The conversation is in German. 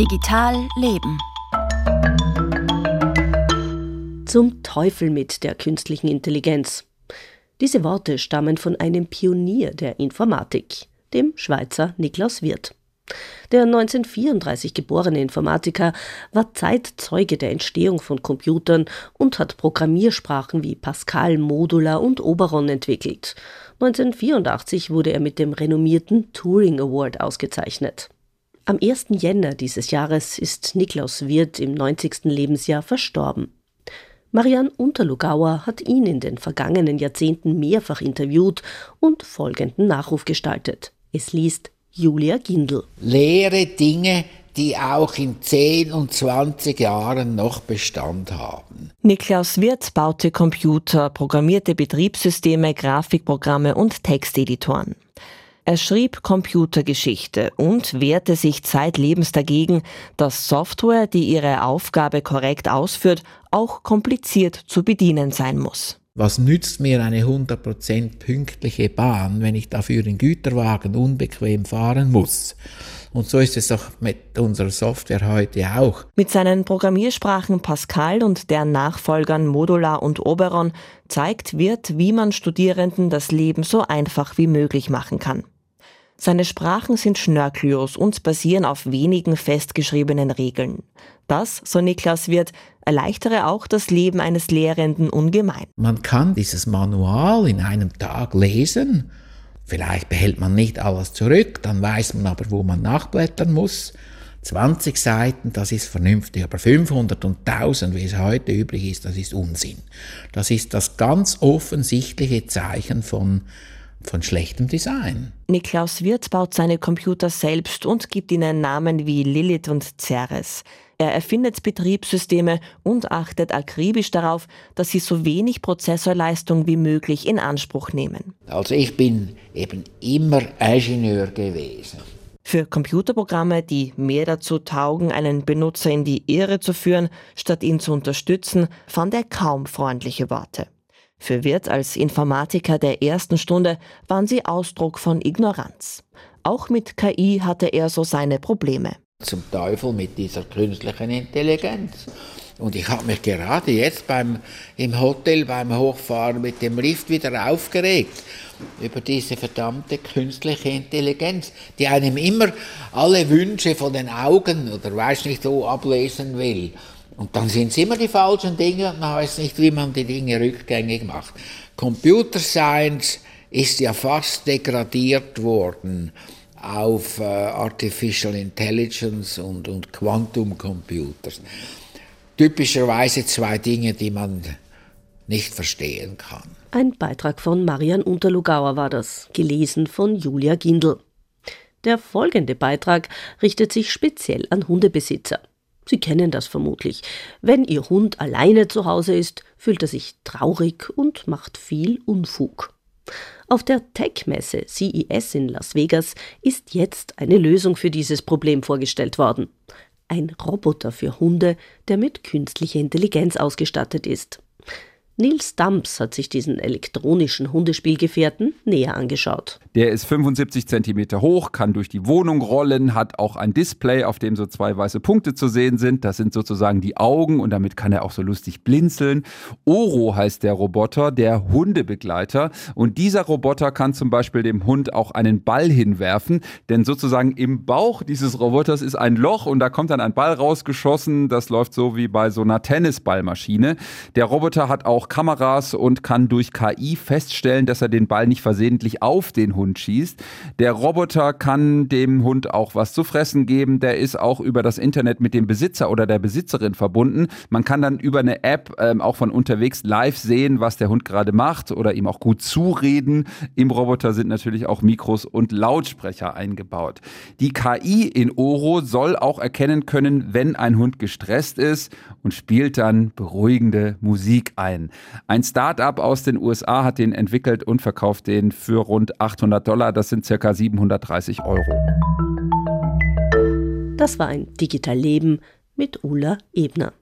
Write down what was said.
Digital Leben. Zum Teufel mit der künstlichen Intelligenz. Diese Worte stammen von einem Pionier der Informatik, dem Schweizer Niklaus Wirth. Der 1934 geborene Informatiker war Zeitzeuge der Entstehung von Computern und hat Programmiersprachen wie Pascal, Modular und Oberon entwickelt. 1984 wurde er mit dem renommierten Turing Award ausgezeichnet. Am 1. Jänner dieses Jahres ist Niklaus Wirth im 90. Lebensjahr verstorben. Marianne Unterlugauer hat ihn in den vergangenen Jahrzehnten mehrfach interviewt und folgenden Nachruf gestaltet. Es liest Julia Gindl. Lehre Dinge, die auch in 10 und 20 Jahren noch Bestand haben. Niklaus Wirth baute Computer, programmierte Betriebssysteme, Grafikprogramme und Texteditoren. Er schrieb Computergeschichte und wehrte sich zeitlebens dagegen, dass Software, die ihre Aufgabe korrekt ausführt, auch kompliziert zu bedienen sein muss. Was nützt mir eine 100% pünktliche Bahn, wenn ich dafür in Güterwagen unbequem fahren muss? Und so ist es doch mit unserer Software heute auch. Mit seinen Programmiersprachen Pascal und deren Nachfolgern Modular und Oberon zeigt wird, wie man Studierenden das Leben so einfach wie möglich machen kann. Seine Sprachen sind schnörkellos und basieren auf wenigen festgeschriebenen Regeln. Das, so Niklas Wirth, erleichtere auch das Leben eines Lehrenden ungemein. Man kann dieses Manual in einem Tag lesen. Vielleicht behält man nicht alles zurück, dann weiß man aber, wo man nachblättern muss. 20 Seiten, das ist vernünftig, aber 500 und 1000, wie es heute üblich ist, das ist Unsinn. Das ist das ganz offensichtliche Zeichen von von schlechtem Design. Niklaus Wirth baut seine Computer selbst und gibt ihnen Namen wie Lilith und Ceres. Er erfindet Betriebssysteme und achtet akribisch darauf, dass sie so wenig Prozessorleistung wie möglich in Anspruch nehmen. Also ich bin eben immer Ingenieur gewesen. Für Computerprogramme, die mehr dazu taugen, einen Benutzer in die Irre zu führen, statt ihn zu unterstützen, fand er kaum freundliche Worte. Für Wirth als Informatiker der ersten Stunde waren sie Ausdruck von Ignoranz. Auch mit KI hatte er so seine Probleme. Zum Teufel mit dieser künstlichen Intelligenz. Und ich habe mich gerade jetzt beim, im Hotel beim Hochfahren mit dem Lift wieder aufgeregt über diese verdammte künstliche Intelligenz, die einem immer alle Wünsche von den Augen oder weiß nicht wo ablesen will. Und dann sind es immer die falschen Dinge und man weiß nicht, wie man die Dinge rückgängig macht. Computer Science ist ja fast degradiert worden auf äh, Artificial Intelligence und, und Quantum Computers. Typischerweise zwei Dinge, die man nicht verstehen kann. Ein Beitrag von Marian Unterlugauer war das, gelesen von Julia Gindl. Der folgende Beitrag richtet sich speziell an Hundebesitzer. Sie kennen das vermutlich. Wenn Ihr Hund alleine zu Hause ist, fühlt er sich traurig und macht viel Unfug. Auf der Tech-Messe CES in Las Vegas ist jetzt eine Lösung für dieses Problem vorgestellt worden. Ein Roboter für Hunde, der mit künstlicher Intelligenz ausgestattet ist. Nils Dumps hat sich diesen elektronischen Hundespielgefährten näher angeschaut. Der ist 75 cm hoch, kann durch die Wohnung rollen, hat auch ein Display, auf dem so zwei weiße Punkte zu sehen sind. Das sind sozusagen die Augen und damit kann er auch so lustig blinzeln. Oro heißt der Roboter, der Hundebegleiter. Und dieser Roboter kann zum Beispiel dem Hund auch einen Ball hinwerfen, denn sozusagen im Bauch dieses Roboters ist ein Loch und da kommt dann ein Ball rausgeschossen. Das läuft so wie bei so einer Tennisballmaschine. Der Roboter hat auch Kameras und kann durch KI feststellen, dass er den Ball nicht versehentlich auf den Hund schießt. Der Roboter kann dem Hund auch was zu fressen geben. Der ist auch über das Internet mit dem Besitzer oder der Besitzerin verbunden. Man kann dann über eine App ähm, auch von unterwegs live sehen, was der Hund gerade macht oder ihm auch gut zureden. Im Roboter sind natürlich auch Mikros und Lautsprecher eingebaut. Die KI in Oro soll auch erkennen können, wenn ein Hund gestresst ist und spielt dann beruhigende Musik ein. Ein Start-up aus den USA hat den entwickelt und verkauft den für rund 800 Dollar. Das sind circa 730 Euro. Das war ein Digital Leben mit Ulla Ebner.